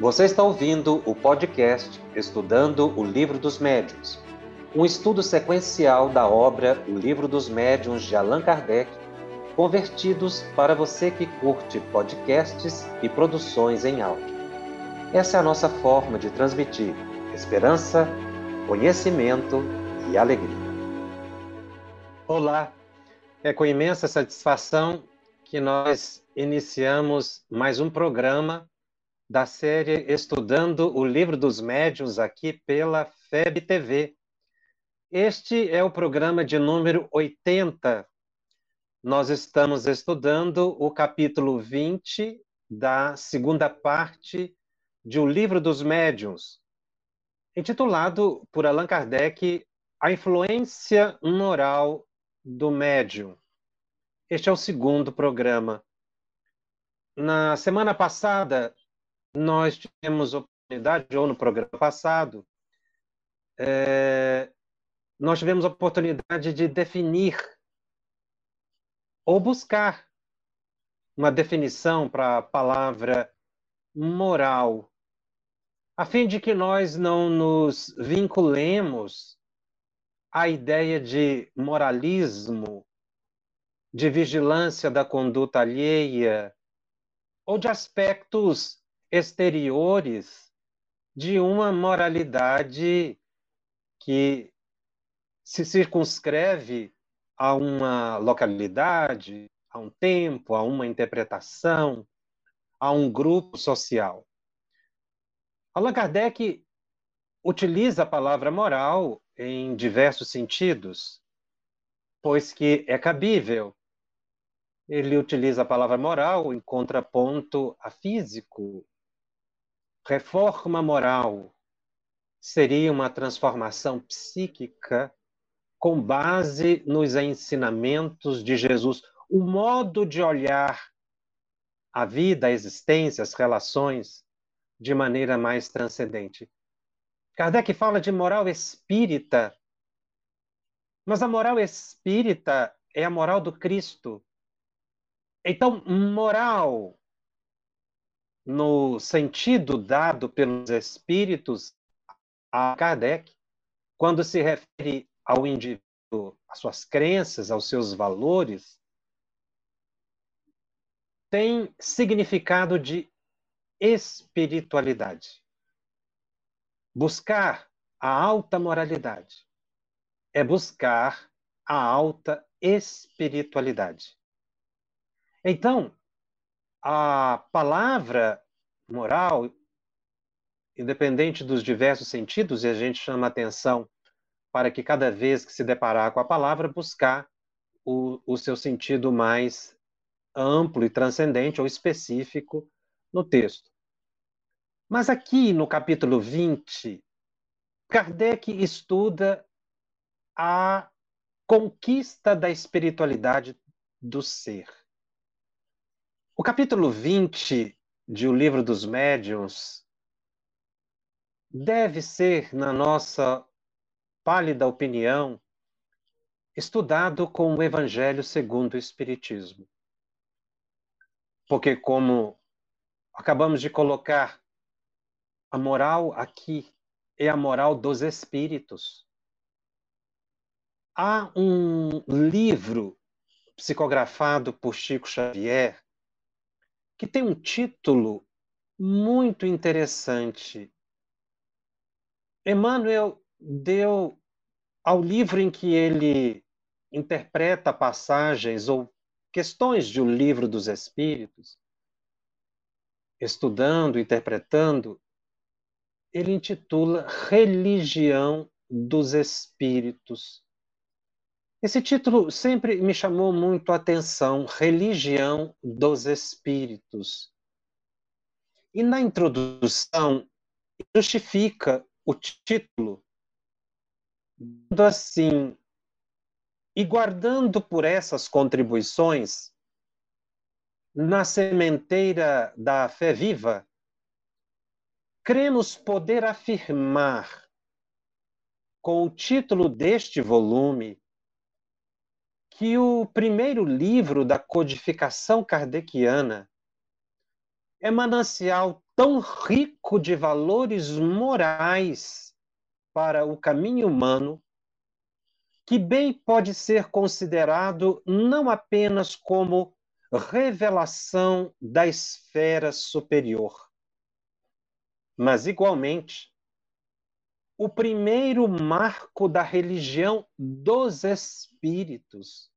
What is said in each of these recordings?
Você está ouvindo o podcast Estudando o Livro dos Médiuns, um estudo sequencial da obra O Livro dos Médiuns de Allan Kardec, convertidos para você que curte podcasts e produções em áudio. Essa é a nossa forma de transmitir esperança, conhecimento e alegria. Olá, é com imensa satisfação que nós iniciamos mais um programa da série Estudando o Livro dos Médiuns aqui pela FEB TV. Este é o programa de número 80. Nós estamos estudando o capítulo 20 da segunda parte de O Livro dos Médiuns, intitulado por Allan Kardec A Influência Moral do Médium. Este é o segundo programa. Na semana passada, nós tivemos oportunidade, ou no programa passado, é, nós tivemos oportunidade de definir ou buscar uma definição para a palavra moral, a fim de que nós não nos vinculemos à ideia de moralismo, de vigilância da conduta alheia ou de aspectos exteriores de uma moralidade que se circunscreve a uma localidade, a um tempo, a uma interpretação, a um grupo social. Allan Kardec utiliza a palavra moral em diversos sentidos, pois que é cabível. Ele utiliza a palavra moral em contraponto a físico, Reforma moral seria uma transformação psíquica com base nos ensinamentos de Jesus, o modo de olhar a vida, a existência, as relações de maneira mais transcendente. Kardec fala de moral espírita, mas a moral espírita é a moral do Cristo. Então, moral no sentido dado pelos espíritos a Kardec, quando se refere ao indivíduo, às suas crenças, aos seus valores, tem significado de espiritualidade. Buscar a alta moralidade é buscar a alta espiritualidade. Então, a palavra moral, independente dos diversos sentidos, e a gente chama atenção para que cada vez que se deparar com a palavra, buscar o, o seu sentido mais amplo e transcendente ou específico no texto. Mas aqui no capítulo 20, Kardec estuda a conquista da espiritualidade do ser. O capítulo 20 de O Livro dos Médiuns deve ser, na nossa pálida opinião, estudado com o Evangelho segundo o Espiritismo. Porque, como acabamos de colocar, a moral aqui é a moral dos espíritos. Há um livro psicografado por Chico Xavier que tem um título muito interessante. Emmanuel deu ao livro em que ele interpreta passagens ou questões de O Livro dos Espíritos, estudando, interpretando, ele intitula Religião dos Espíritos. Esse título sempre me chamou muito a atenção, Religião dos Espíritos. E na introdução, justifica o título, dando assim, e guardando por essas contribuições, na sementeira da fé viva, cremos poder afirmar, com o título deste volume, que o primeiro livro da codificação kardeciana é manancial tão rico de valores morais para o caminho humano, que bem pode ser considerado não apenas como revelação da esfera superior, mas igualmente o primeiro marco da religião dos espíritos,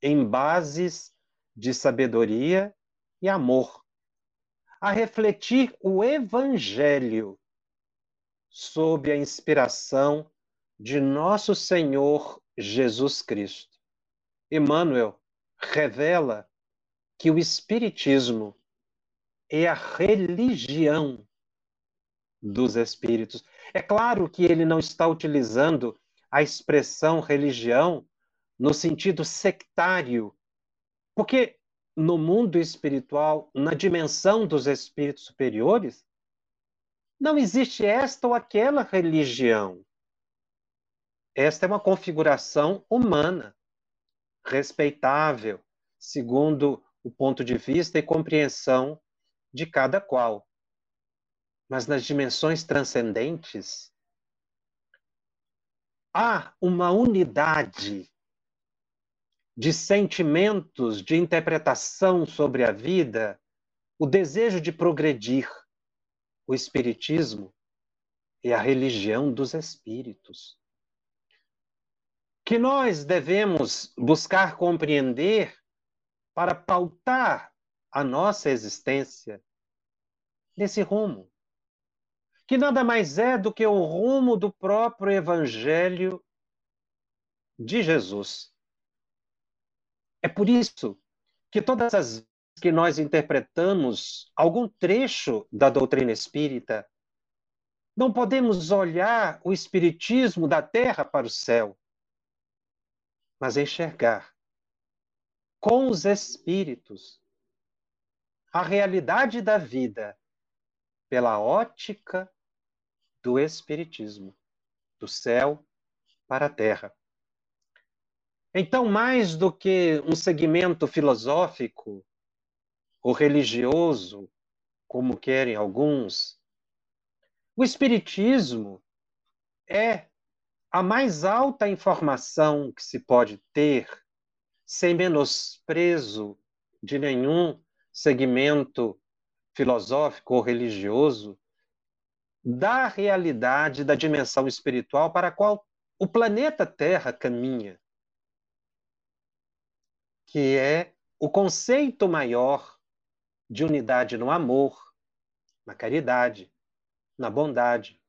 em bases de sabedoria e amor, a refletir o Evangelho sob a inspiração de nosso Senhor Jesus Cristo. Emmanuel revela que o Espiritismo é a religião dos espíritos. É claro que ele não está utilizando a expressão religião no sentido sectário, porque no mundo espiritual, na dimensão dos espíritos superiores, não existe esta ou aquela religião. Esta é uma configuração humana, respeitável, segundo o ponto de vista e compreensão de cada qual. Mas nas dimensões transcendentes, há uma unidade de sentimentos, de interpretação sobre a vida, o desejo de progredir. O Espiritismo é a religião dos espíritos. Que nós devemos buscar compreender para pautar a nossa existência nesse rumo, que nada mais é do que o rumo do próprio Evangelho de Jesus. É por isso que todas as vezes que nós interpretamos algum trecho da doutrina espírita, não podemos olhar o espiritismo da terra para o céu, mas enxergar com os espíritos a realidade da vida pela ótica do espiritismo, do céu para a terra. Então, mais do que um segmento filosófico ou religioso, como querem alguns, o Espiritismo é a mais alta informação que se pode ter, sem menosprezo de nenhum segmento filosófico ou religioso, da realidade da dimensão espiritual para a qual o planeta Terra caminha que é o conceito maior de unidade no amor, na caridade, na bondade.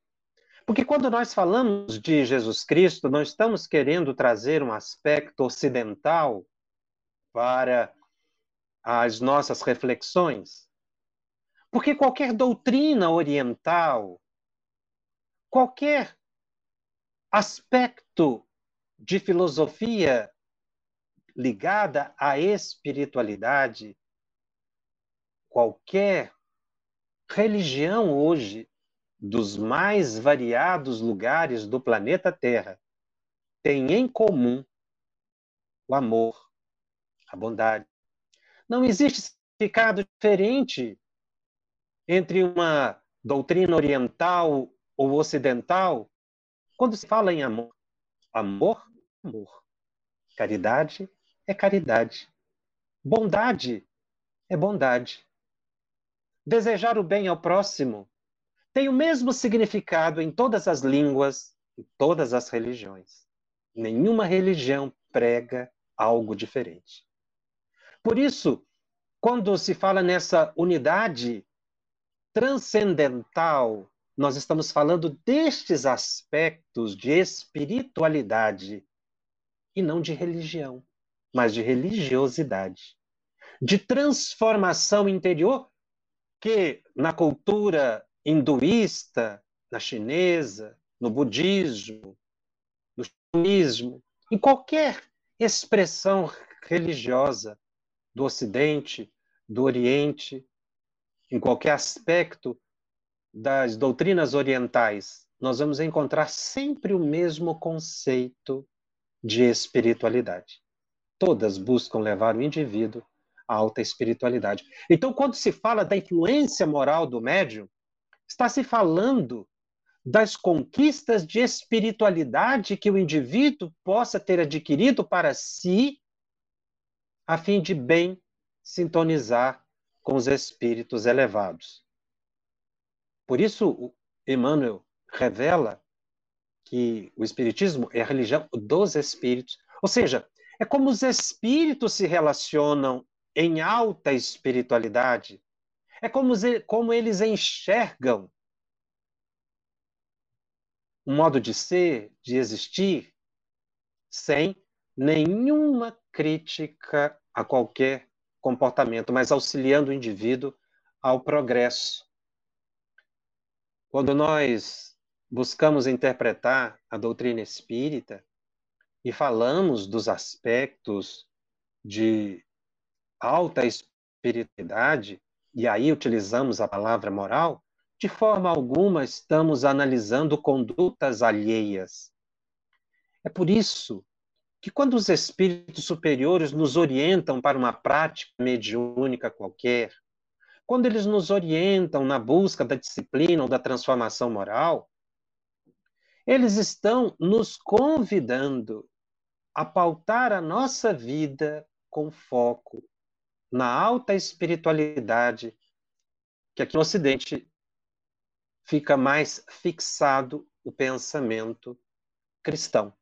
Porque quando nós falamos de Jesus Cristo, não estamos querendo trazer um aspecto ocidental para as nossas reflexões. Porque qualquer doutrina oriental, qualquer aspecto de filosofia ligada à espiritualidade, qualquer religião hoje, dos mais variados lugares do planeta Terra, tem em comum o amor, a bondade. Não existe significado diferente entre uma doutrina oriental ou ocidental quando se fala em amor. Amor, amor. Caridade, é caridade. Bondade é bondade. Desejar o bem ao próximo tem o mesmo significado em todas as línguas e todas as religiões. Nenhuma religião prega algo diferente. Por isso, quando se fala nessa unidade transcendental, nós estamos falando destes aspectos de espiritualidade e não de religião mas de religiosidade, de transformação interior que na cultura hinduísta, na chinesa, no budismo, no xamanismo, em qualquer expressão religiosa do Ocidente, do Oriente, em qualquer aspecto das doutrinas orientais, nós vamos encontrar sempre o mesmo conceito de espiritualidade todas buscam levar o indivíduo a alta espiritualidade. Então, quando se fala da influência moral do médium, está se falando das conquistas de espiritualidade que o indivíduo possa ter adquirido para si, a fim de bem sintonizar com os espíritos elevados. Por isso, Emmanuel revela que o Espiritismo é a religião dos espíritos. Ou seja, é como os espíritos se relacionam em alta espiritualidade. É como, como eles enxergam um modo de ser, de existir, sem nenhuma crítica a qualquer comportamento, mas auxiliando o indivíduo ao progresso. Quando nós buscamos interpretar a doutrina espírita e falamos dos aspectos de alta espiritualidade, e aí utilizamos a palavra moral, de forma alguma estamos analisando condutas alheias. É por isso que, quando os espíritos superiores nos orientam para uma prática mediúnica qualquer, quando eles nos orientam na busca da disciplina ou da transformação moral, eles estão nos convidando a pautar a nossa vida com foco na alta espiritualidade, que aqui no Ocidente fica mais fixado o pensamento cristão.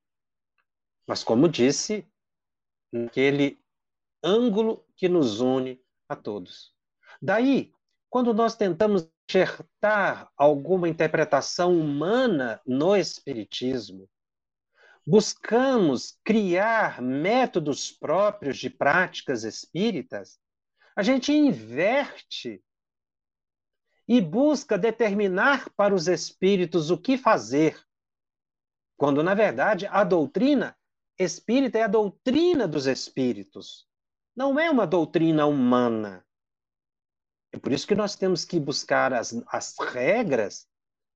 Mas, como disse, naquele ângulo que nos une a todos. Daí, quando nós tentamos enxertar alguma interpretação humana no Espiritismo, buscamos criar métodos próprios de práticas espíritas, a gente inverte e busca determinar para os espíritos o que fazer, quando, na verdade, a doutrina espírita é a doutrina dos espíritos, não é uma doutrina humana. É por isso que nós temos que buscar as, as regras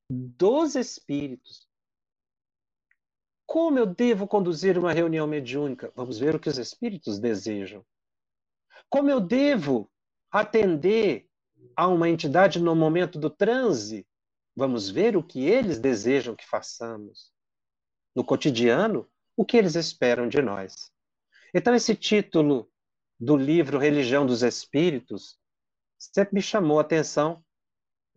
dos espíritos. Como eu devo conduzir uma reunião mediúnica? Vamos ver o que os espíritos desejam. Como eu devo atender a uma entidade no momento do transe? Vamos ver o que eles desejam que façamos. No cotidiano, o que eles esperam de nós. Então, esse título do livro Religião dos Espíritos sempre me chamou a atenção.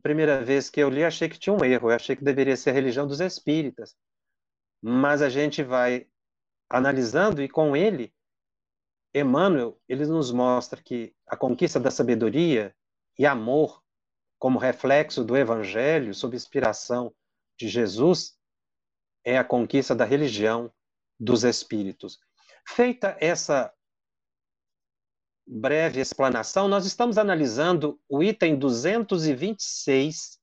Primeira vez que eu li, achei que tinha um erro, eu achei que deveria ser a religião dos espíritas. Mas a gente vai analisando e com ele, Emmanuel, ele nos mostra que a conquista da sabedoria e amor, como reflexo do evangelho, sob inspiração de Jesus, é a conquista da religião dos espíritos. Feita essa breve explanação, nós estamos analisando o item 226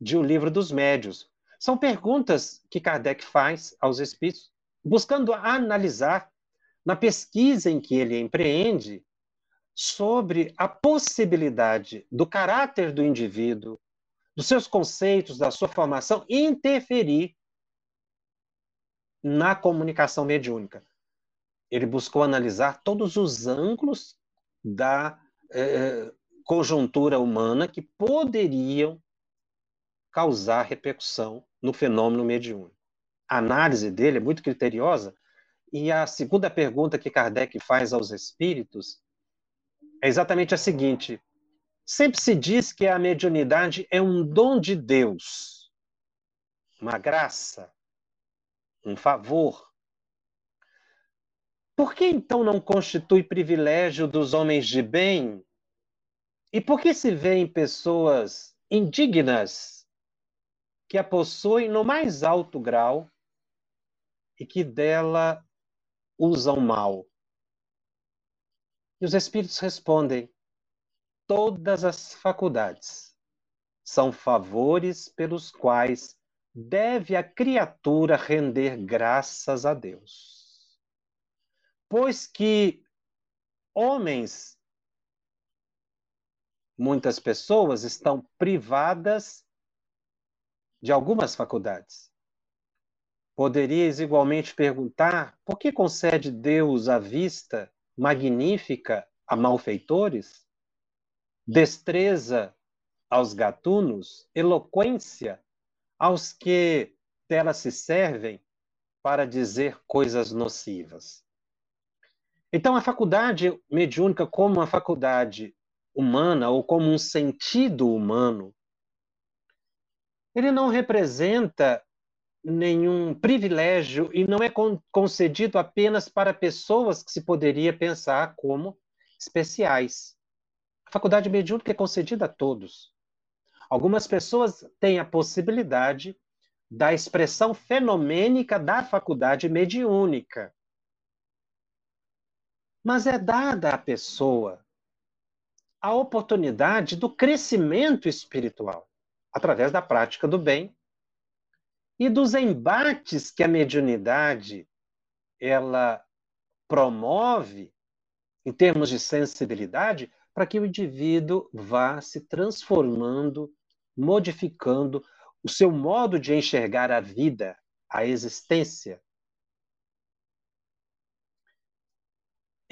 de O Livro dos Médios. São perguntas que Kardec faz aos espíritos, buscando analisar, na pesquisa em que ele empreende, sobre a possibilidade do caráter do indivíduo, dos seus conceitos, da sua formação, interferir na comunicação mediúnica ele buscou analisar todos os ângulos da é, conjuntura humana que poderiam causar repercussão no fenômeno mediúnico. A análise dele é muito criteriosa, e a segunda pergunta que Kardec faz aos espíritos é exatamente a seguinte: sempre se diz que a mediunidade é um dom de Deus, uma graça, um favor. Por que então não constitui privilégio dos homens de bem? E por que se vêem pessoas indignas que a possuem no mais alto grau e que dela usam mal? E os espíritos respondem: todas as faculdades são favores pelos quais deve a criatura render graças a Deus pois que homens, muitas pessoas estão privadas de algumas faculdades. Poderias igualmente perguntar por que concede Deus a vista magnífica a malfeitores, destreza aos gatunos, eloquência aos que dela se servem para dizer coisas nocivas. Então, a faculdade mediúnica, como uma faculdade humana ou como um sentido humano, ele não representa nenhum privilégio e não é concedido apenas para pessoas que se poderia pensar como especiais. A faculdade mediúnica é concedida a todos. Algumas pessoas têm a possibilidade da expressão fenomênica da faculdade mediúnica. Mas é dada à pessoa a oportunidade do crescimento espiritual através da prática do bem e dos embates que a mediunidade ela promove em termos de sensibilidade para que o indivíduo vá se transformando, modificando o seu modo de enxergar a vida, a existência.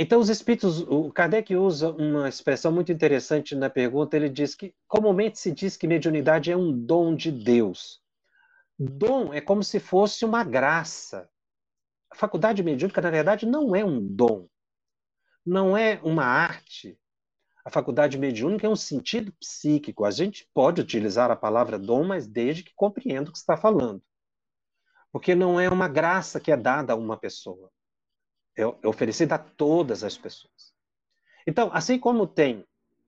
Então, os espíritos, o Kardec usa uma expressão muito interessante na pergunta. Ele diz que comumente se diz que mediunidade é um dom de Deus. Dom é como se fosse uma graça. A faculdade mediúnica, na verdade, não é um dom, não é uma arte. A faculdade mediúnica é um sentido psíquico. A gente pode utilizar a palavra dom, mas desde que compreenda o que está falando. Porque não é uma graça que é dada a uma pessoa. É, oferecida a todas as pessoas. Então, assim como tem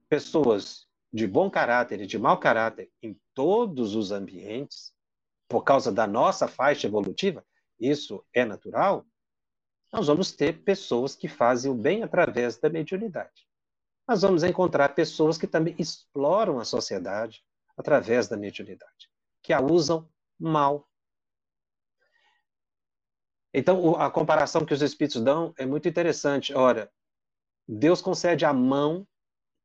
pessoas de bom caráter e de mau caráter em todos os ambientes, por causa da nossa faixa evolutiva, isso é natural, nós vamos ter pessoas que fazem o bem através da mediunidade. Nós vamos encontrar pessoas que também exploram a sociedade através da mediunidade, que a usam mal. Então, a comparação que os espíritos dão é muito interessante. Ora, Deus concede a mão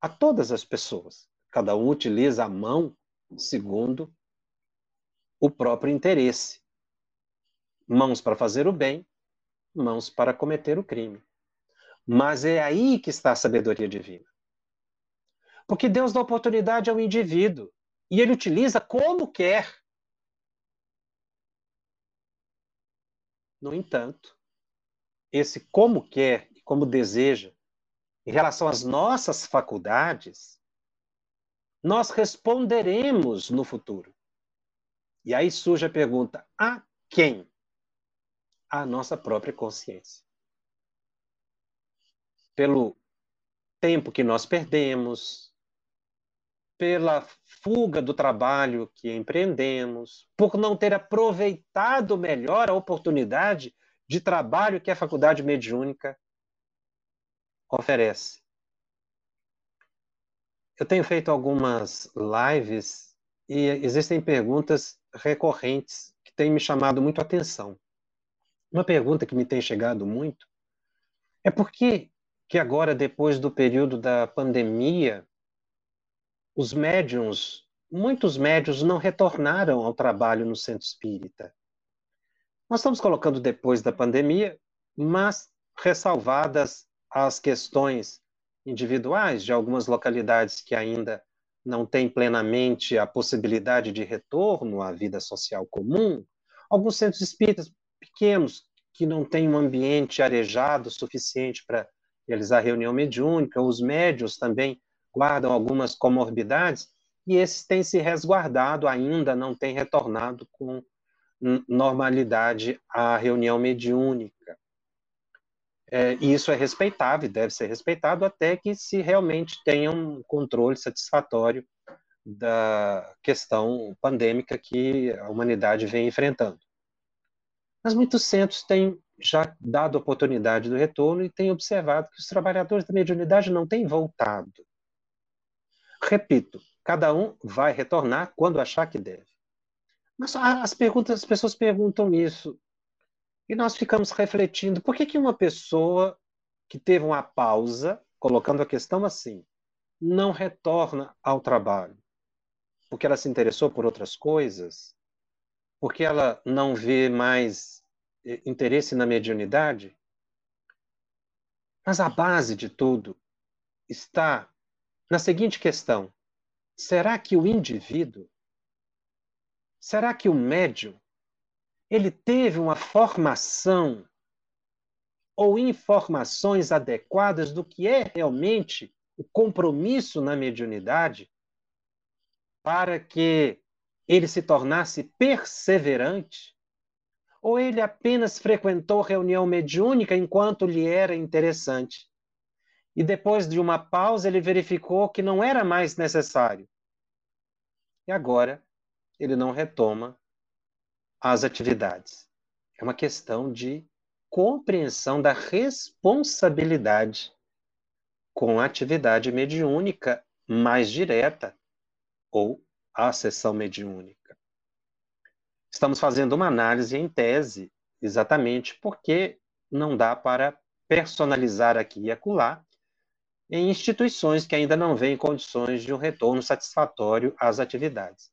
a todas as pessoas. Cada um utiliza a mão segundo o próprio interesse. Mãos para fazer o bem, mãos para cometer o crime. Mas é aí que está a sabedoria divina. Porque Deus dá oportunidade ao indivíduo e ele utiliza como quer. No entanto, esse como quer e como deseja, em relação às nossas faculdades, nós responderemos no futuro. E aí surge a pergunta: a quem? A nossa própria consciência. Pelo tempo que nós perdemos, pela fuga do trabalho que empreendemos, por não ter aproveitado melhor a oportunidade de trabalho que a faculdade mediúnica oferece. Eu tenho feito algumas lives e existem perguntas recorrentes que têm me chamado muito a atenção. Uma pergunta que me tem chegado muito é por que, que agora, depois do período da pandemia, os médiums, muitos médiums não retornaram ao trabalho no centro espírita. Nós estamos colocando depois da pandemia, mas ressalvadas as questões individuais de algumas localidades que ainda não tem plenamente a possibilidade de retorno à vida social comum, alguns centros espíritas pequenos que não têm um ambiente arejado suficiente para realizar reunião mediúnica, os médios também guardam algumas comorbidades, e esses têm se resguardado ainda, não têm retornado com normalidade à reunião mediúnica. É, e isso é respeitável, deve ser respeitado até que se realmente tenha um controle satisfatório da questão pandêmica que a humanidade vem enfrentando. Mas muitos centros têm já dado oportunidade do retorno e têm observado que os trabalhadores da mediunidade não têm voltado. Repito, cada um vai retornar quando achar que deve. Mas as perguntas, as pessoas perguntam isso e nós ficamos refletindo, por que, que uma pessoa que teve uma pausa, colocando a questão assim, não retorna ao trabalho? Porque ela se interessou por outras coisas? Porque ela não vê mais eh, interesse na mediunidade? Mas a base de tudo está na seguinte questão: será que o indivíduo, será que o médium, ele teve uma formação ou informações adequadas do que é realmente o compromisso na mediunidade para que ele se tornasse perseverante? Ou ele apenas frequentou reunião mediúnica enquanto lhe era interessante? E depois de uma pausa, ele verificou que não era mais necessário. E agora, ele não retoma as atividades. É uma questão de compreensão da responsabilidade com a atividade mediúnica mais direta ou a sessão mediúnica. Estamos fazendo uma análise em tese, exatamente porque não dá para personalizar aqui e acolá em instituições que ainda não vêem condições de um retorno satisfatório às atividades.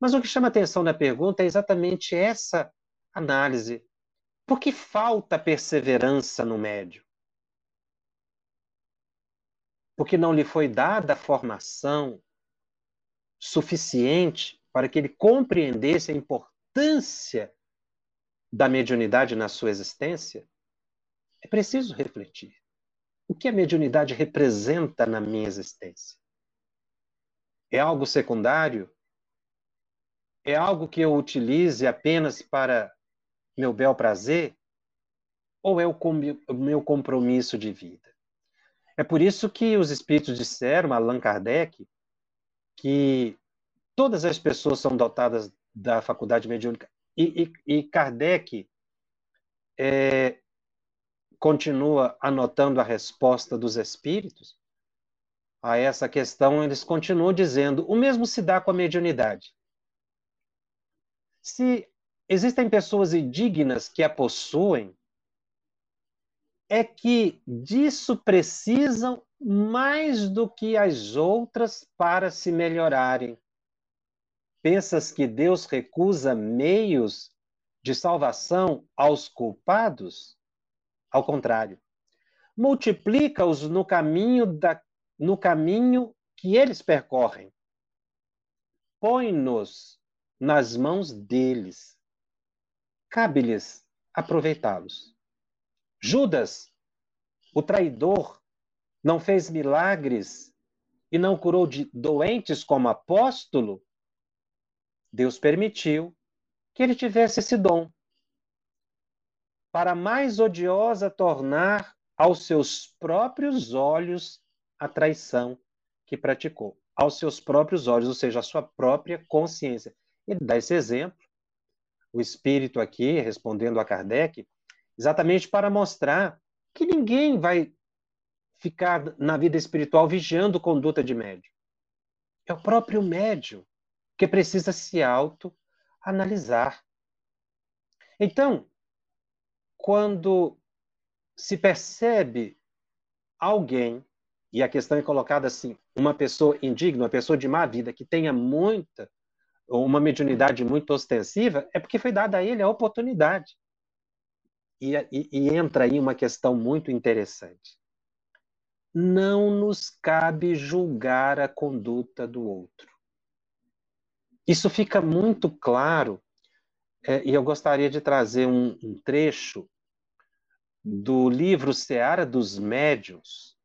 Mas o que chama atenção na pergunta é exatamente essa análise. Por que falta perseverança no médio? Porque não lhe foi dada a formação suficiente para que ele compreendesse a importância da mediunidade na sua existência? É preciso refletir. O que a mediunidade representa na minha existência? É algo secundário? É algo que eu utilize apenas para meu bel prazer? Ou é o, o meu compromisso de vida? É por isso que os espíritos disseram, Allan Kardec, que todas as pessoas são dotadas da faculdade mediúnica. E, e, e Kardec é, continua anotando a resposta dos espíritos a essa questão, eles continuam dizendo: o mesmo se dá com a mediunidade. Se existem pessoas indignas que a possuem, é que disso precisam mais do que as outras para se melhorarem. Pensas que Deus recusa meios de salvação aos culpados? Ao contrário, multiplica-os no caminho da, no caminho que eles percorrem. Põe-nos nas mãos deles. Cabe-lhes aproveitá-los. Judas, o traidor, não fez milagres e não curou de doentes como apóstolo? Deus permitiu que ele tivesse esse dom para mais odiosa tornar aos seus próprios olhos a traição que praticou. Aos seus próprios olhos, ou seja, a sua própria consciência. Ele dá esse exemplo, o espírito aqui, respondendo a Kardec, exatamente para mostrar que ninguém vai ficar na vida espiritual vigiando conduta de médio. É o próprio médio que precisa se auto-analisar. Então, quando se percebe alguém, e a questão é colocada assim, uma pessoa indigna, uma pessoa de má vida, que tenha muita, uma mediunidade muito ostensiva, é porque foi dada a ele a oportunidade. E, e, e entra aí uma questão muito interessante. Não nos cabe julgar a conduta do outro. Isso fica muito claro é, e eu gostaria de trazer um, um trecho do livro Seara dos Médiuns,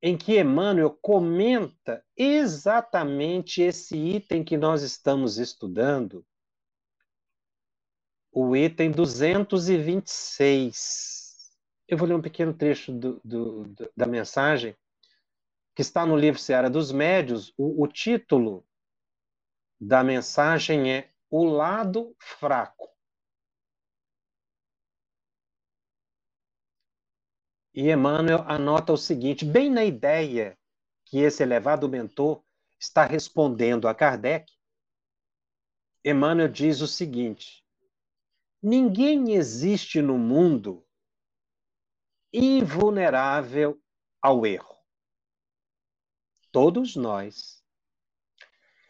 em que Emmanuel comenta exatamente esse item que nós estamos estudando, o item 226. Eu vou ler um pequeno trecho do, do, da mensagem, que está no livro Seara dos Médios. O, o título da mensagem é o lado fraco. E Emmanuel anota o seguinte, bem na ideia que esse elevado mentor está respondendo a Kardec, Emmanuel diz o seguinte: ninguém existe no mundo invulnerável ao erro. Todos nós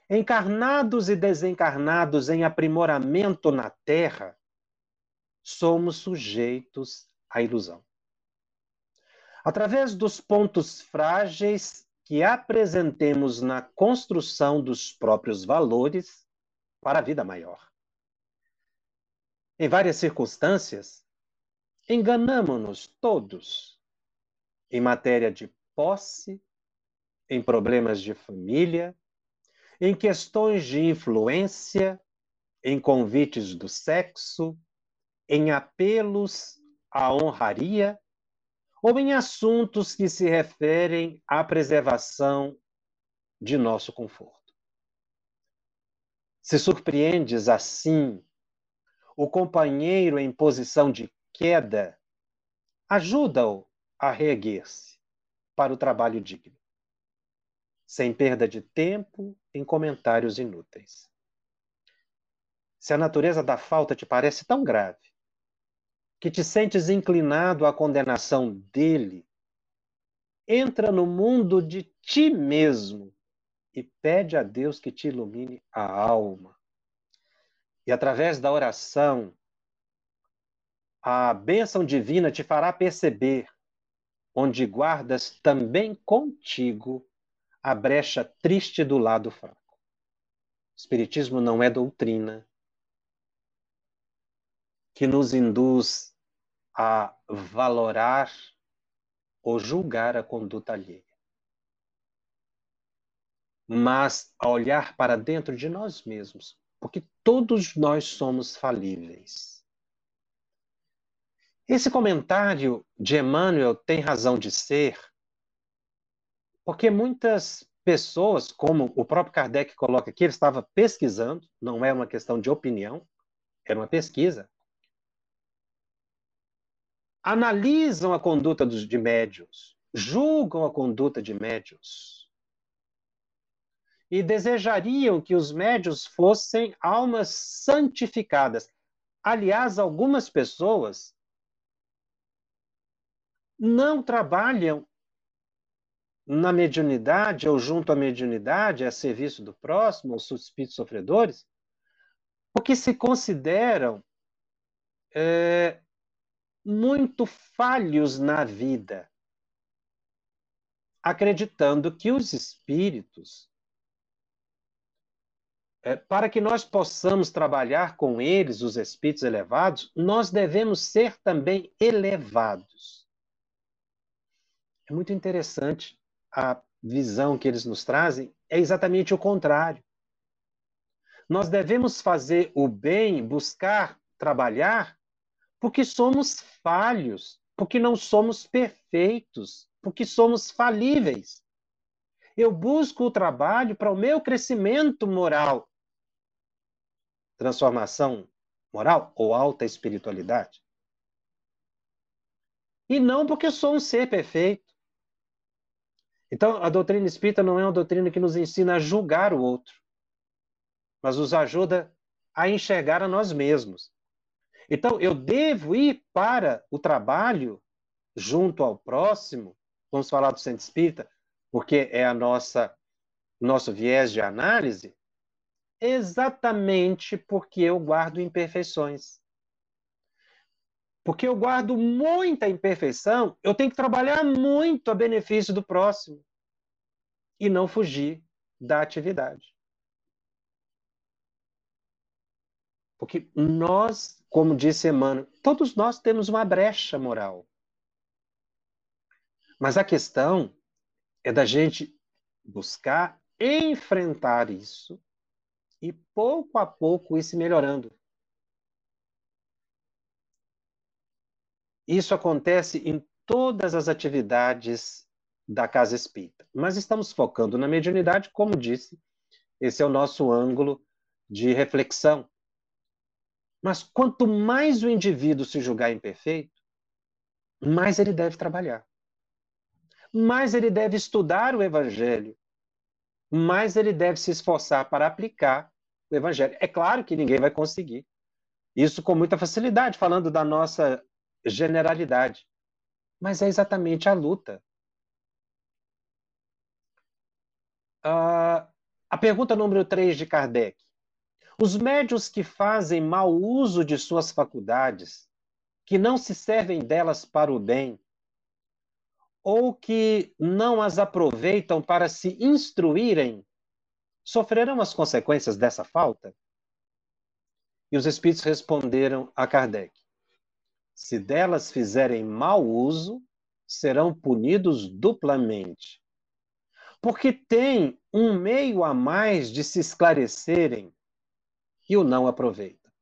encarnados e desencarnados em aprimoramento na Terra, somos sujeitos à ilusão. através dos pontos frágeis que apresentemos na construção dos próprios valores para a vida maior. Em várias circunstâncias, enganamos-nos todos em matéria de posse, em problemas de família, em questões de influência, em convites do sexo, em apelos à honraria ou em assuntos que se referem à preservação de nosso conforto. Se surpreendes assim o companheiro em posição de queda, ajuda-o a reerguer-se para o trabalho digno, sem perda de tempo em comentários inúteis. Se a natureza da falta te parece tão grave, que te sentes inclinado à condenação dele, entra no mundo de ti mesmo e pede a Deus que te ilumine a alma. E através da oração, a bênção divina te fará perceber onde guardas também contigo a brecha triste do lado fraco. O Espiritismo não é doutrina, que nos induz a valorar ou julgar a conduta alheia, mas a olhar para dentro de nós mesmos, porque todos nós somos falíveis. Esse comentário de Emmanuel tem razão de ser, porque muitas pessoas, como o próprio Kardec coloca aqui, ele estava pesquisando, não é uma questão de opinião, era uma pesquisa analisam a conduta dos, de médios, julgam a conduta de médios e desejariam que os médios fossem almas santificadas. Aliás, algumas pessoas não trabalham na mediunidade ou junto à mediunidade, a serviço do próximo, os espíritos sofredores, porque se consideram é, muito falhos na vida, acreditando que os espíritos, é, para que nós possamos trabalhar com eles, os espíritos elevados, nós devemos ser também elevados. É muito interessante a visão que eles nos trazem, é exatamente o contrário. Nós devemos fazer o bem, buscar trabalhar porque somos falhos, porque não somos perfeitos, porque somos falíveis. Eu busco o trabalho para o meu crescimento moral. Transformação moral ou alta espiritualidade. E não porque sou um ser perfeito. Então, a doutrina espírita não é uma doutrina que nos ensina a julgar o outro, mas nos ajuda a enxergar a nós mesmos. Então, eu devo ir para o trabalho junto ao próximo, vamos falar do centro espírita, porque é a nossa nosso viés de análise, exatamente porque eu guardo imperfeições. Porque eu guardo muita imperfeição, eu tenho que trabalhar muito a benefício do próximo e não fugir da atividade. Porque nós, como disse Emmanuel, todos nós temos uma brecha moral. Mas a questão é da gente buscar enfrentar isso e pouco a pouco ir se melhorando. Isso acontece em todas as atividades da casa espírita. Mas estamos focando na mediunidade, como disse, esse é o nosso ângulo de reflexão. Mas quanto mais o indivíduo se julgar imperfeito, mais ele deve trabalhar. Mais ele deve estudar o evangelho. Mais ele deve se esforçar para aplicar o evangelho. É claro que ninguém vai conseguir. Isso com muita facilidade, falando da nossa generalidade. Mas é exatamente a luta. Uh, a pergunta número 3 de Kardec. Os médios que fazem mau uso de suas faculdades, que não se servem delas para o bem, ou que não as aproveitam para se instruírem, sofrerão as consequências dessa falta? E os espíritos responderam a Kardec: se delas fizerem mau uso, serão punidos duplamente. Porque tem um meio a mais de se esclarecerem e o não aproveita.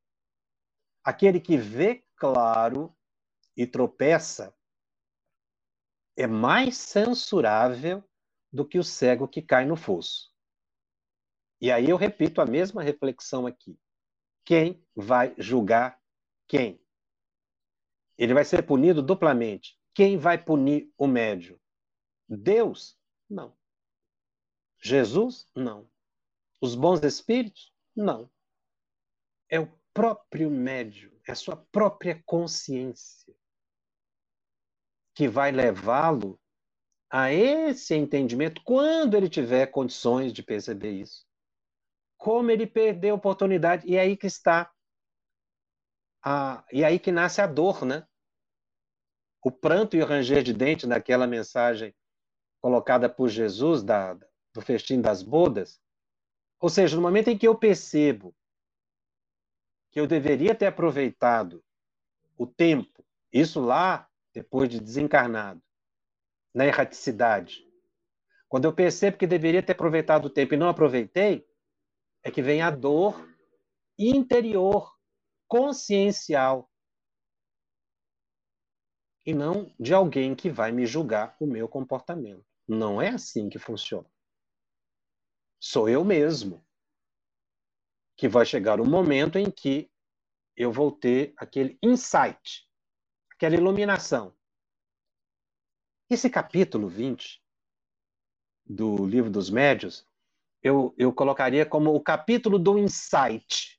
Aquele que vê claro e tropeça é mais censurável do que o cego que cai no fosso. E aí eu repito a mesma reflexão aqui. Quem vai julgar quem? Ele vai ser punido duplamente. Quem vai punir o médio? Deus? Não. Jesus? Não. Os bons espíritos? Não. É o próprio médio, é a sua própria consciência que vai levá-lo a esse entendimento quando ele tiver condições de perceber isso. Como ele perdeu a oportunidade, e é aí que está a, e aí que nasce a dor, né? O pranto e o ranger de dente naquela mensagem colocada por Jesus da, do festim das bodas. Ou seja, no momento em que eu percebo que eu deveria ter aproveitado o tempo, isso lá depois de desencarnado, na erraticidade. Quando eu percebo que deveria ter aproveitado o tempo e não aproveitei, é que vem a dor interior, consciencial. E não de alguém que vai me julgar o meu comportamento. Não é assim que funciona. Sou eu mesmo que vai chegar o um momento em que eu vou ter aquele insight, aquela iluminação. Esse capítulo 20 do Livro dos Médios, eu, eu colocaria como o capítulo do insight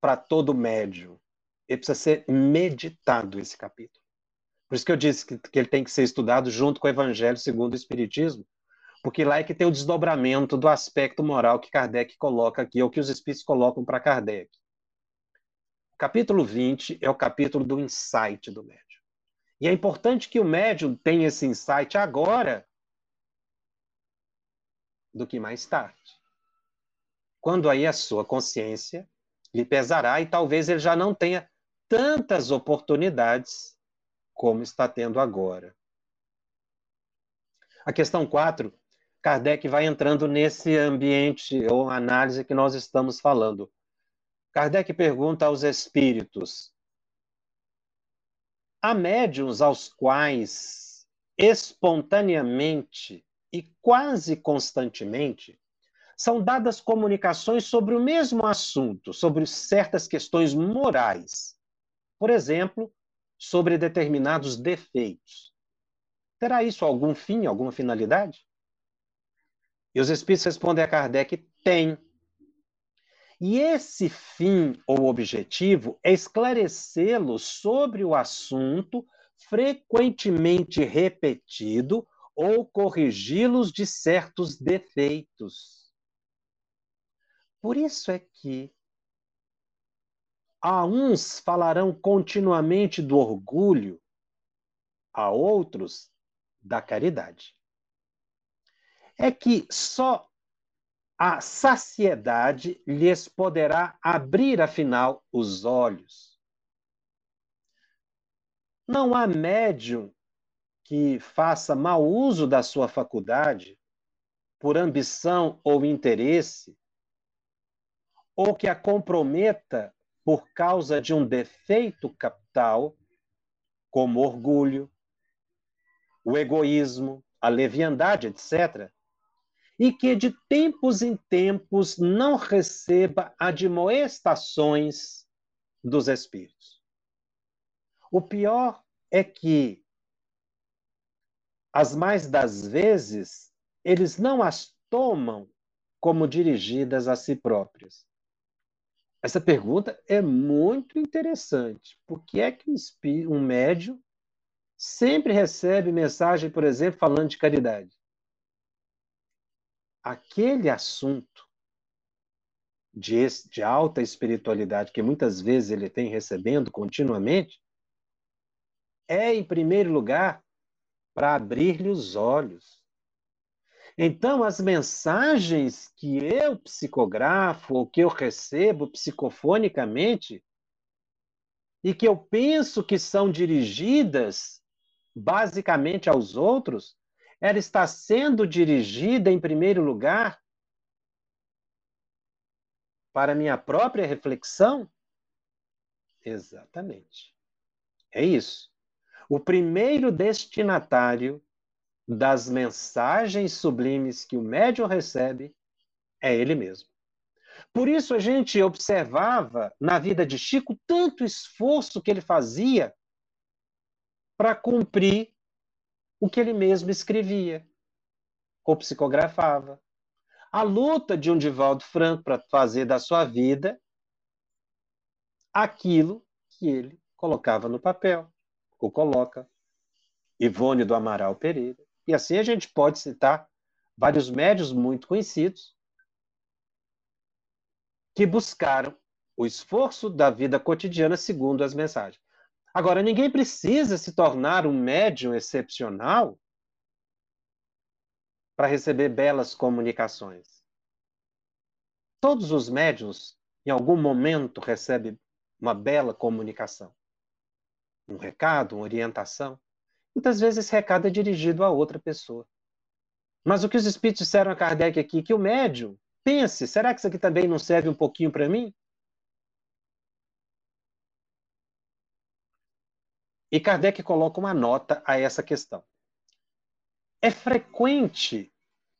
para todo médio. Ele precisa ser meditado, esse capítulo. Por isso que eu disse que, que ele tem que ser estudado junto com o Evangelho segundo o Espiritismo, porque lá é que tem o desdobramento do aspecto moral que Kardec coloca aqui, ou que os espíritos colocam para Kardec. Capítulo 20 é o capítulo do insight do médium. E é importante que o médium tenha esse insight agora do que mais tarde. Quando aí a sua consciência lhe pesará e talvez ele já não tenha tantas oportunidades como está tendo agora. A questão 4, Kardec vai entrando nesse ambiente ou análise que nós estamos falando. Kardec pergunta aos espíritos: há médiums aos quais, espontaneamente e quase constantemente, são dadas comunicações sobre o mesmo assunto, sobre certas questões morais. Por exemplo, sobre determinados defeitos. Terá isso algum fim, alguma finalidade? E os espíritos respondem a Kardec: tem. E esse fim ou objetivo é esclarecê-lo sobre o assunto frequentemente repetido ou corrigi-los de certos defeitos. Por isso é que a uns falarão continuamente do orgulho, a outros da caridade. É que só a saciedade lhes poderá abrir, afinal, os olhos. Não há médium que faça mau uso da sua faculdade por ambição ou interesse, ou que a comprometa por causa de um defeito capital, como orgulho, o egoísmo, a leviandade, etc., e que de tempos em tempos não receba admoestações dos espíritos. O pior é que, as mais das vezes, eles não as tomam como dirigidas a si próprios. Essa pergunta é muito interessante. Por que é que um médium sempre recebe mensagem, por exemplo, falando de caridade? aquele assunto de, de alta espiritualidade que muitas vezes ele tem recebendo continuamente, é, em primeiro lugar, para abrir-lhe os olhos. Então, as mensagens que eu psicografo ou que eu recebo psicofonicamente e que eu penso que são dirigidas basicamente aos outros, ela está sendo dirigida, em primeiro lugar, para minha própria reflexão? Exatamente. É isso. O primeiro destinatário das mensagens sublimes que o médium recebe é ele mesmo. Por isso a gente observava na vida de Chico tanto esforço que ele fazia para cumprir o que ele mesmo escrevia ou psicografava. A luta de um Divaldo Franco para fazer da sua vida aquilo que ele colocava no papel, ou coloca. Ivone do Amaral Pereira. E assim a gente pode citar vários médios muito conhecidos que buscaram o esforço da vida cotidiana segundo as mensagens. Agora, ninguém precisa se tornar um médium excepcional para receber belas comunicações. Todos os médiums, em algum momento, recebem uma bela comunicação. Um recado, uma orientação. Muitas vezes esse recado é dirigido a outra pessoa. Mas o que os espíritos disseram a Kardec aqui, que o médium pense, será que isso aqui também não serve um pouquinho para mim? E Kardec coloca uma nota a essa questão. É frequente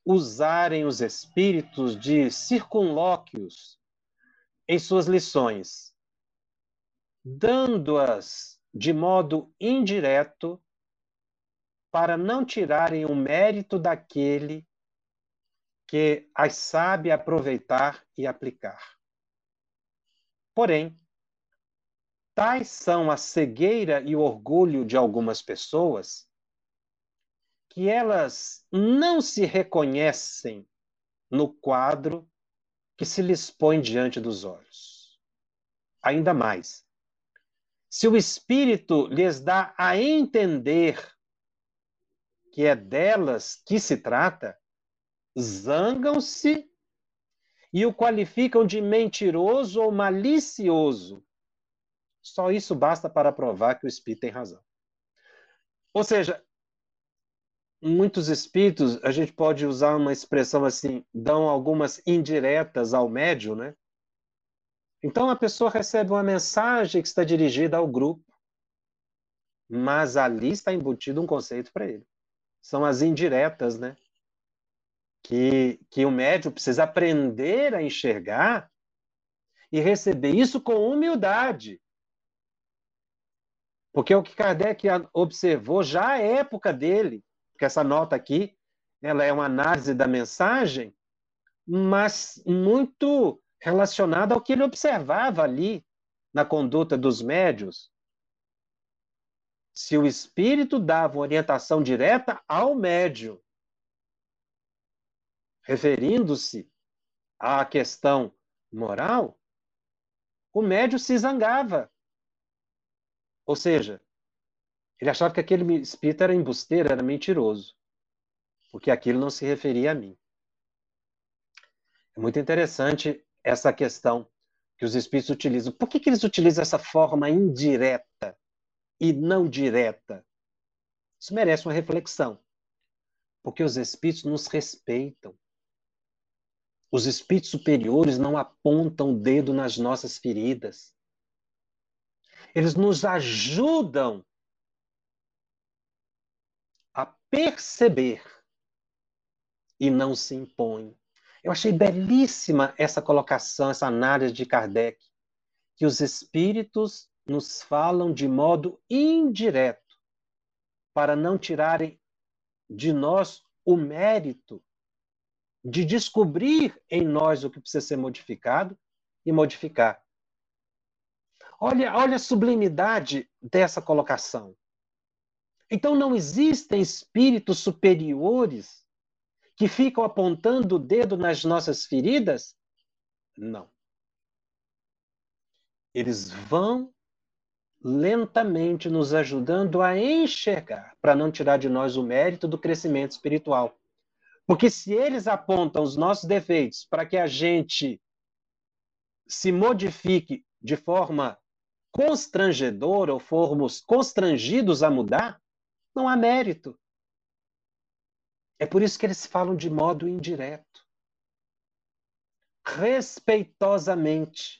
usarem os espíritos de circunlóquios em suas lições, dando-as de modo indireto para não tirarem o mérito daquele que as sabe aproveitar e aplicar. Porém, Tais são a cegueira e o orgulho de algumas pessoas que elas não se reconhecem no quadro que se lhes põe diante dos olhos. Ainda mais, se o Espírito lhes dá a entender que é delas que se trata, zangam-se e o qualificam de mentiroso ou malicioso, só isso basta para provar que o espírito tem razão. Ou seja, muitos espíritos, a gente pode usar uma expressão assim, dão algumas indiretas ao médium, né? Então a pessoa recebe uma mensagem que está dirigida ao grupo, mas ali está embutido um conceito para ele. São as indiretas, né? Que, que o médium precisa aprender a enxergar e receber isso com humildade. Porque o que Kardec observou já à época dele, porque essa nota aqui, ela é uma análise da mensagem, mas muito relacionada ao que ele observava ali na conduta dos médios. Se o espírito dava orientação direta ao médium, referindo-se à questão moral, o médium se zangava ou seja, ele achava que aquele espírito era embusteiro, era mentiroso, porque aquilo não se referia a mim. É muito interessante essa questão que os espíritos utilizam. Por que, que eles utilizam essa forma indireta e não direta? Isso merece uma reflexão. Porque os espíritos nos respeitam. Os espíritos superiores não apontam o dedo nas nossas feridas. Eles nos ajudam a perceber e não se impõem. Eu achei belíssima essa colocação, essa análise de Kardec, que os espíritos nos falam de modo indireto, para não tirarem de nós o mérito de descobrir em nós o que precisa ser modificado e modificar. Olha, olha a sublimidade dessa colocação. Então não existem espíritos superiores que ficam apontando o dedo nas nossas feridas? Não. Eles vão lentamente nos ajudando a enxergar, para não tirar de nós o mérito do crescimento espiritual. Porque se eles apontam os nossos defeitos para que a gente se modifique de forma constrangedora ou formos constrangidos a mudar, não há mérito. É por isso que eles falam de modo indireto. Respeitosamente.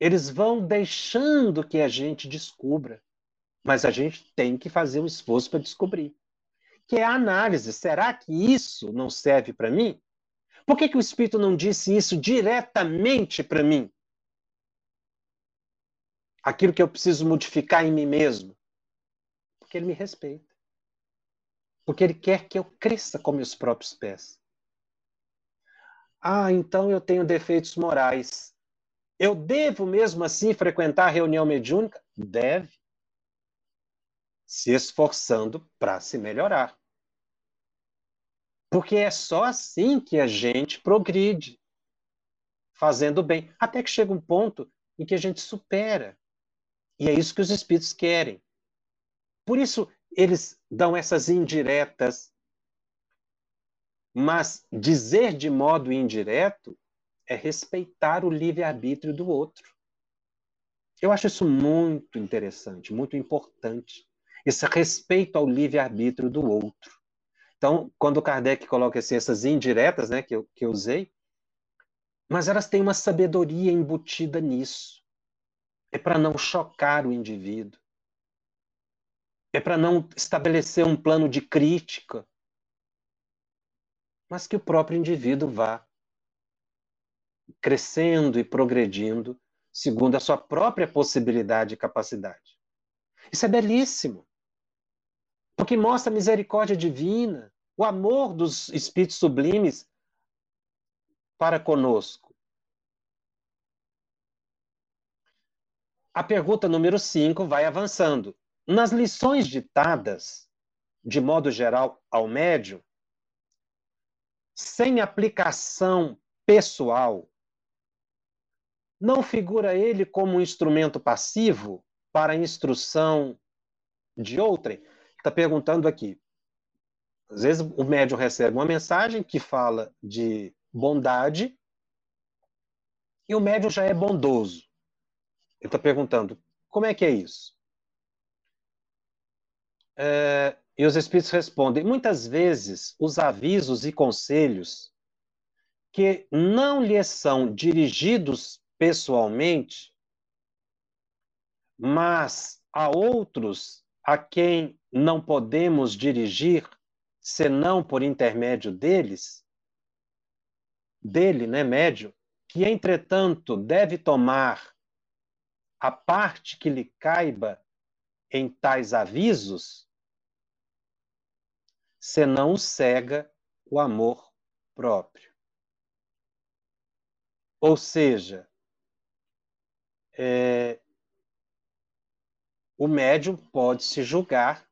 Eles vão deixando que a gente descubra, mas a gente tem que fazer um esforço para descobrir. Que é a análise. Será que isso não serve para mim? Por que, que o Espírito não disse isso diretamente para mim? Aquilo que eu preciso modificar em mim mesmo. Porque ele me respeita. Porque ele quer que eu cresça com meus próprios pés. Ah, então eu tenho defeitos morais. Eu devo mesmo assim frequentar a reunião mediúnica? Deve. Se esforçando para se melhorar. Porque é só assim que a gente progride, fazendo bem, até que chega um ponto em que a gente supera. E é isso que os espíritos querem. Por isso, eles dão essas indiretas. Mas dizer de modo indireto é respeitar o livre-arbítrio do outro. Eu acho isso muito interessante, muito importante. Esse respeito ao livre-arbítrio do outro. Então, quando Kardec coloca assim, essas indiretas né, que, eu, que eu usei, mas elas têm uma sabedoria embutida nisso. É para não chocar o indivíduo. É para não estabelecer um plano de crítica, mas que o próprio indivíduo vá crescendo e progredindo segundo a sua própria possibilidade e capacidade. Isso é belíssimo, porque mostra a misericórdia divina, o amor dos espíritos sublimes para conosco. A pergunta número 5 vai avançando. Nas lições ditadas, de modo geral, ao médium, sem aplicação pessoal, não figura ele como um instrumento passivo para a instrução de outrem? Está perguntando aqui. Às vezes o médium recebe uma mensagem que fala de bondade e o médium já é bondoso. Ele está perguntando, como é que é isso? É, e os espíritos respondem, muitas vezes os avisos e conselhos que não lhes são dirigidos pessoalmente, mas a outros a quem não podemos dirigir senão por intermédio deles, dele, né, médio, que entretanto deve tomar a parte que lhe caiba em tais avisos, senão cega o amor próprio. Ou seja, é, o médium pode se julgar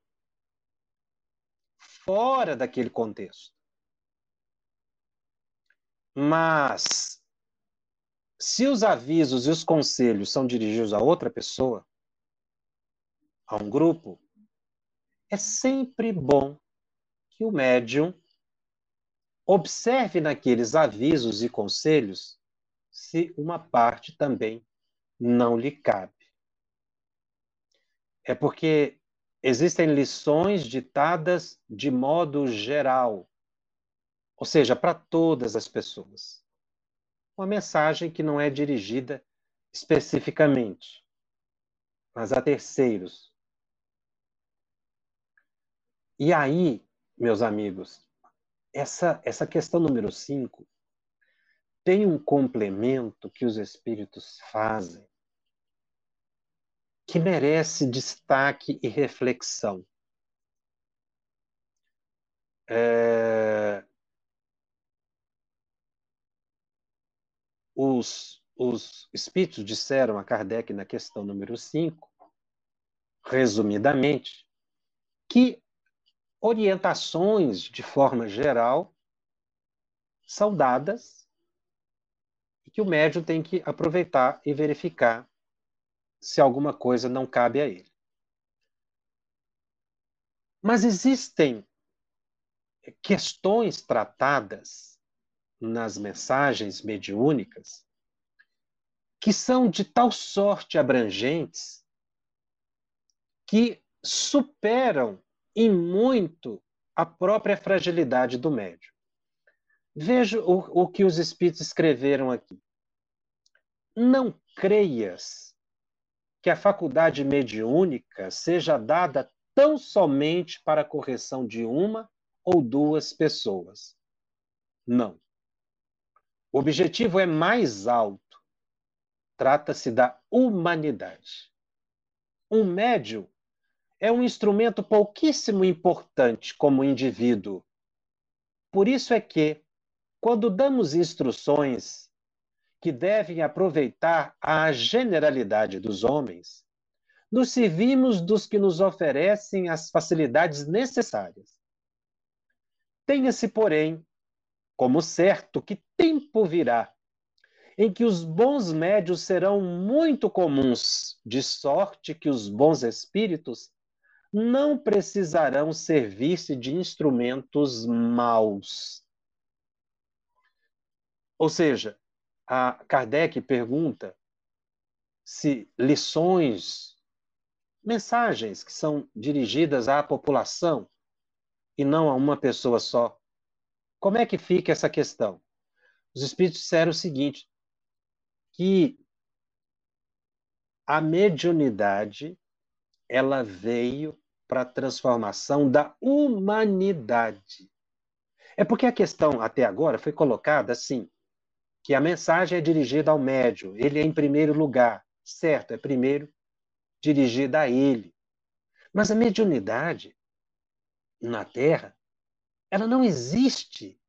fora daquele contexto. Mas, se os avisos e os conselhos são dirigidos a outra pessoa, a um grupo, é sempre bom que o médium observe naqueles avisos e conselhos se uma parte também não lhe cabe. É porque existem lições ditadas de modo geral, ou seja, para todas as pessoas. Uma mensagem que não é dirigida especificamente, mas a terceiros. E aí, meus amigos, essa, essa questão número 5 tem um complemento que os espíritos fazem que merece destaque e reflexão. É... Os, os espíritos disseram a Kardec na questão número 5, resumidamente, que orientações, de forma geral, são dadas e que o médium tem que aproveitar e verificar se alguma coisa não cabe a ele. Mas existem questões tratadas nas mensagens mediúnicas que são de tal sorte abrangentes que superam em muito a própria fragilidade do médium. Veja o, o que os espíritos escreveram aqui. Não creias que a faculdade mediúnica seja dada tão somente para a correção de uma ou duas pessoas. Não. O objetivo é mais alto. Trata-se da humanidade. Um médium é um instrumento pouquíssimo importante como indivíduo. Por isso é que, quando damos instruções que devem aproveitar a generalidade dos homens, nos servimos dos que nos oferecem as facilidades necessárias. Tenha-se, porém, como certo que tempo virá em que os bons médios serão muito comuns, de sorte que os bons espíritos não precisarão servir-se de instrumentos maus. Ou seja, a Kardec pergunta se lições, mensagens que são dirigidas à população e não a uma pessoa só, como é que fica essa questão? Os espíritos disseram o seguinte: que a mediunidade ela veio para a transformação da humanidade. É porque a questão até agora foi colocada assim, que a mensagem é dirigida ao médium, ele é em primeiro lugar, certo, é primeiro dirigida a ele. Mas a mediunidade na Terra ela não existe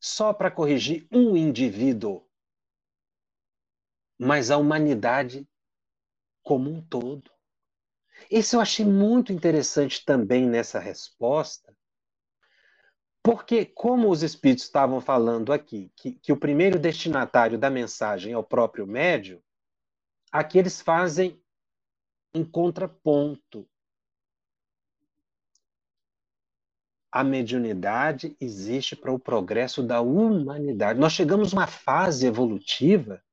só para corrigir um indivíduo, mas a humanidade como um todo. Isso eu achei muito interessante também nessa resposta, porque, como os espíritos estavam falando aqui, que, que o primeiro destinatário da mensagem é o próprio médio, aqui eles fazem um contraponto. a mediunidade existe para o progresso da humanidade. Nós chegamos a uma fase evolutiva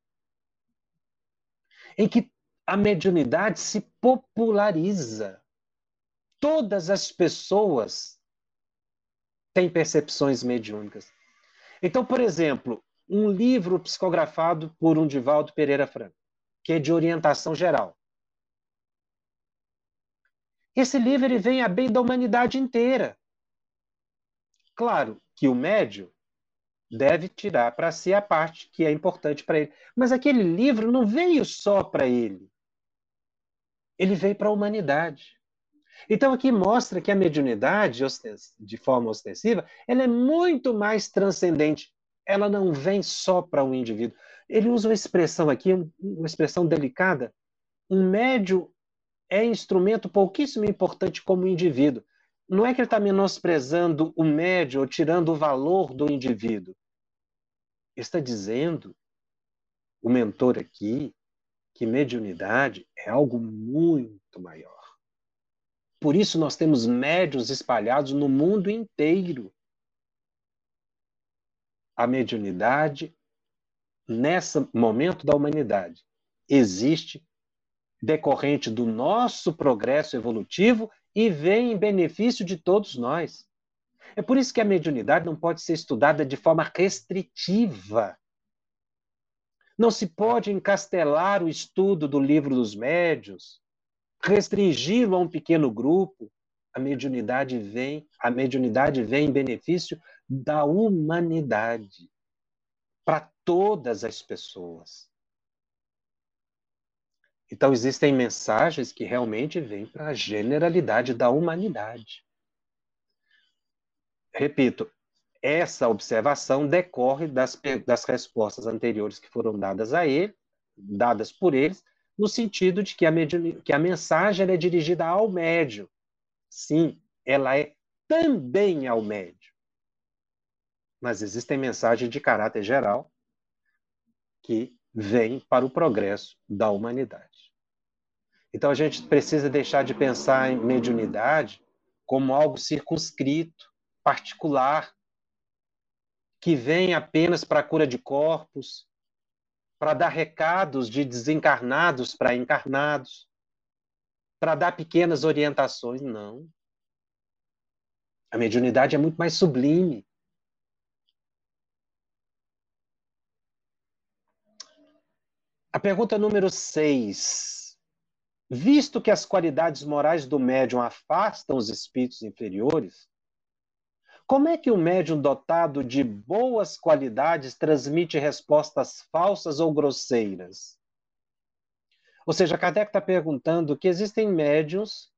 em que a mediunidade se populariza. Todas as pessoas têm percepções mediúnicas. Então, por exemplo, um livro psicografado por um Divaldo Pereira Franco, que é de orientação geral. Esse livro ele vem a bem da humanidade inteira. Claro que o médio deve tirar para si a parte que é importante para ele. Mas aquele livro não veio só para ele. Ele veio para a humanidade. Então aqui mostra que a mediunidade, de forma ostensiva, ela é muito mais transcendente. Ela não vem só para um indivíduo. Ele usa uma expressão aqui, uma expressão delicada. Um médio é instrumento pouquíssimo importante como indivíduo, não é que ele está menosprezando o médio ou tirando o valor do indivíduo. Ele está dizendo, o mentor aqui, que mediunidade é algo muito maior. Por isso nós temos médios espalhados no mundo inteiro. A mediunidade, nesse momento da humanidade, existe decorrente do nosso progresso evolutivo e vem em benefício de todos nós. É por isso que a mediunidade não pode ser estudada de forma restritiva. Não se pode encastelar o estudo do livro dos médios, restringi-lo a um pequeno grupo. A mediunidade vem, a mediunidade vem em benefício da humanidade para todas as pessoas. Então, existem mensagens que realmente vêm para a generalidade da humanidade. Repito, essa observação decorre das, das respostas anteriores que foram dadas a ele, dadas por eles, no sentido de que a, que a mensagem é dirigida ao médio. Sim, ela é também ao médio. Mas existem mensagens de caráter geral que vem para o progresso da humanidade. Então a gente precisa deixar de pensar em mediunidade como algo circunscrito, particular, que vem apenas para a cura de corpos, para dar recados de desencarnados para encarnados, para dar pequenas orientações. Não. A mediunidade é muito mais sublime. A pergunta número 6. Visto que as qualidades morais do médium afastam os espíritos inferiores, como é que o médium dotado de boas qualidades transmite respostas falsas ou grosseiras? Ou seja, Kardec está perguntando que existem médiums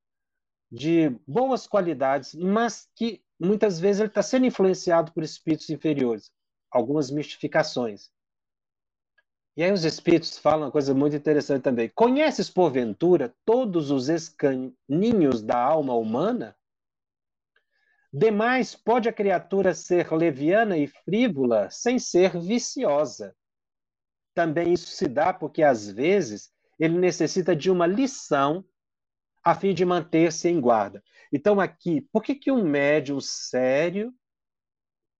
de boas qualidades, mas que muitas vezes ele está sendo influenciado por espíritos inferiores, algumas mistificações. E aí os espíritos falam uma coisa muito interessante também. Conheces, porventura, todos os escaninhos da alma humana? Demais, pode a criatura ser leviana e frívola sem ser viciosa. Também isso se dá porque, às vezes, ele necessita de uma lição a fim de manter-se em guarda. Então, aqui, por que, que um médium sério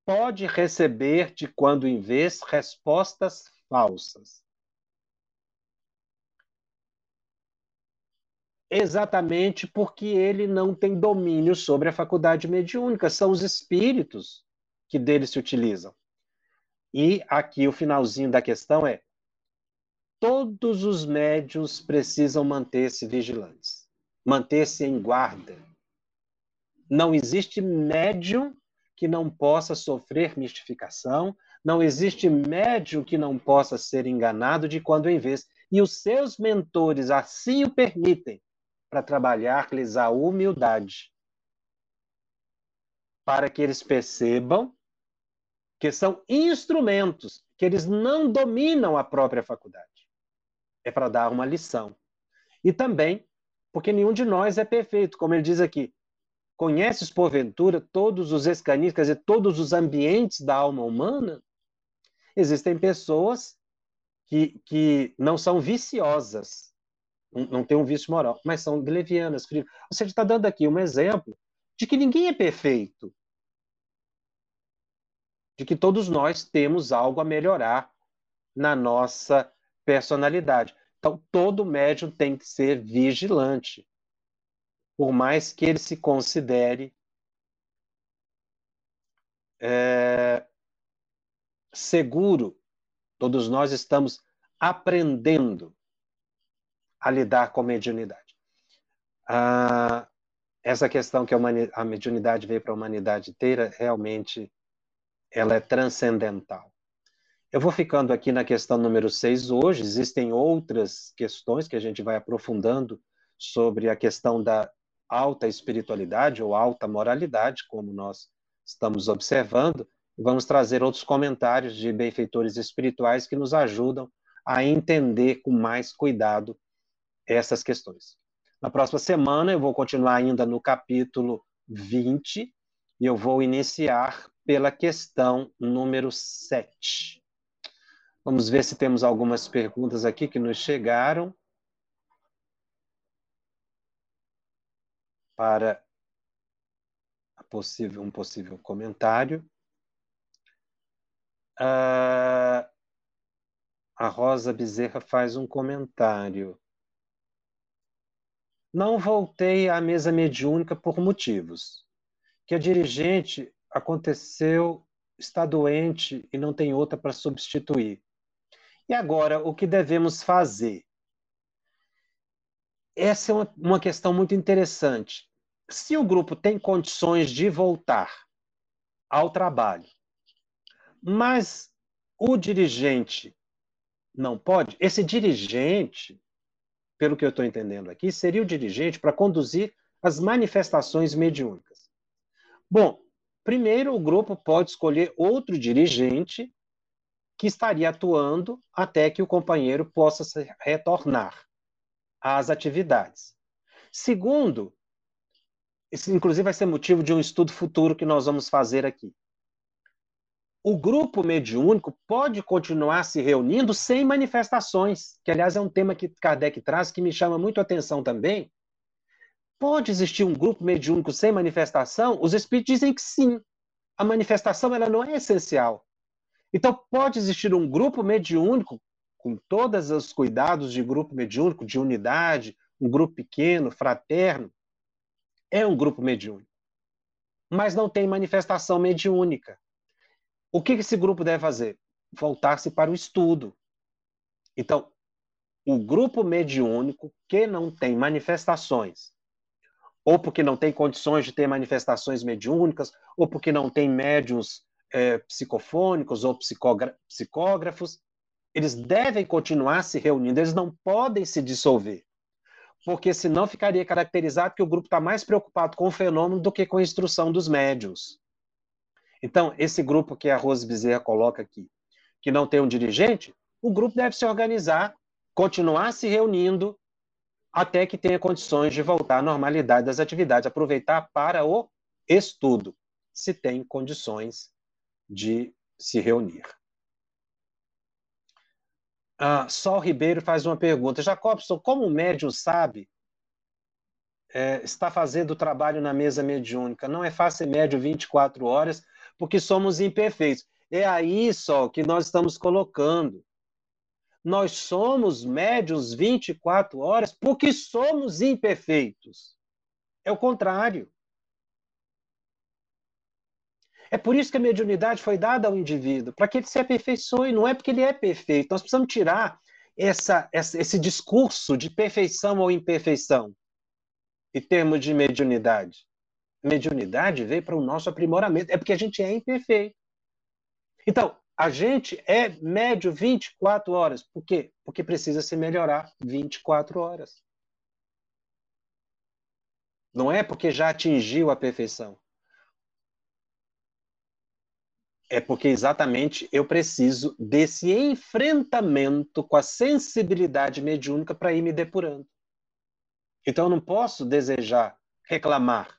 pode receber, de quando em vez, respostas falsas? Exatamente porque ele não tem domínio sobre a faculdade mediúnica, são os espíritos que dele se utilizam. E aqui o finalzinho da questão é: todos os médios precisam manter-se vigilantes, manter-se em guarda. Não existe médium que não possa sofrer mistificação, não existe médium que não possa ser enganado de quando em vez. E os seus mentores assim o permitem para trabalhar-lhes a humildade, para que eles percebam que são instrumentos, que eles não dominam a própria faculdade. É para dar uma lição. E também porque nenhum de nós é perfeito, como ele diz aqui. Conheces, porventura, todos os escanistas, quer dizer, todos os ambientes da alma humana? Existem pessoas que, que não são viciosas, não tem um vício moral, mas são levianas. Ou seja, está dando aqui um exemplo de que ninguém é perfeito, de que todos nós temos algo a melhorar na nossa personalidade. Então, todo médium tem que ser vigilante, por mais que ele se considere é, seguro. Todos nós estamos aprendendo a lidar com a mediunidade. Ah, essa questão que a, mediunidade veio para a humanidade inteira, realmente, ela é transcendental. Eu vou ficando aqui na questão número 6 hoje, existem outras questões que a gente vai aprofundando sobre a questão da alta espiritualidade ou alta moralidade, como nós estamos observando, vamos trazer outros comentários de benfeitores espirituais que nos ajudam a entender com mais cuidado essas questões. Na próxima semana eu vou continuar ainda no capítulo 20 e eu vou iniciar pela questão número 7. Vamos ver se temos algumas perguntas aqui que nos chegaram. Para possível, um possível comentário. Uh, a Rosa Bezerra faz um comentário. Não voltei à mesa mediúnica por motivos. Que a dirigente aconteceu, está doente e não tem outra para substituir. E agora, o que devemos fazer? Essa é uma, uma questão muito interessante. Se o grupo tem condições de voltar ao trabalho, mas o dirigente não pode, esse dirigente pelo que eu estou entendendo aqui, seria o dirigente para conduzir as manifestações mediúnicas. Bom, primeiro o grupo pode escolher outro dirigente que estaria atuando até que o companheiro possa retornar às atividades. Segundo, isso inclusive vai ser motivo de um estudo futuro que nós vamos fazer aqui. O grupo mediúnico pode continuar se reunindo sem manifestações, que aliás é um tema que Kardec traz que me chama muito a atenção também. Pode existir um grupo mediúnico sem manifestação? Os espíritos dizem que sim. A manifestação ela não é essencial. Então pode existir um grupo mediúnico com todos os cuidados de grupo mediúnico, de unidade, um grupo pequeno, fraterno, é um grupo mediúnico. Mas não tem manifestação mediúnica. O que esse grupo deve fazer? Voltar-se para o estudo. Então, o grupo mediúnico que não tem manifestações, ou porque não tem condições de ter manifestações mediúnicas, ou porque não tem médiums é, psicofônicos ou psicógrafos, eles devem continuar se reunindo, eles não podem se dissolver. Porque senão ficaria caracterizado que o grupo está mais preocupado com o fenômeno do que com a instrução dos médios. Então, esse grupo que a Rose Bezerra coloca aqui, que não tem um dirigente, o grupo deve se organizar, continuar se reunindo, até que tenha condições de voltar à normalidade das atividades, aproveitar para o estudo, se tem condições de se reunir. Ah, Sol Ribeiro faz uma pergunta. Jacobson, como o médium sabe é, está fazendo o trabalho na mesa mediúnica? Não é fácil ser médio 24 horas porque somos imperfeitos. É aí só que nós estamos colocando. Nós somos médios 24 horas porque somos imperfeitos. É o contrário. É por isso que a mediunidade foi dada ao indivíduo, para que ele se aperfeiçoe, não é porque ele é perfeito. Nós precisamos tirar essa, essa, esse discurso de perfeição ou imperfeição em termos de mediunidade mediunidade veio para o nosso aprimoramento. É porque a gente é imperfeito. Então, a gente é médio 24 horas. Por quê? Porque precisa se melhorar 24 horas. Não é porque já atingiu a perfeição. É porque exatamente eu preciso desse enfrentamento com a sensibilidade mediúnica para ir me depurando. Então eu não posso desejar reclamar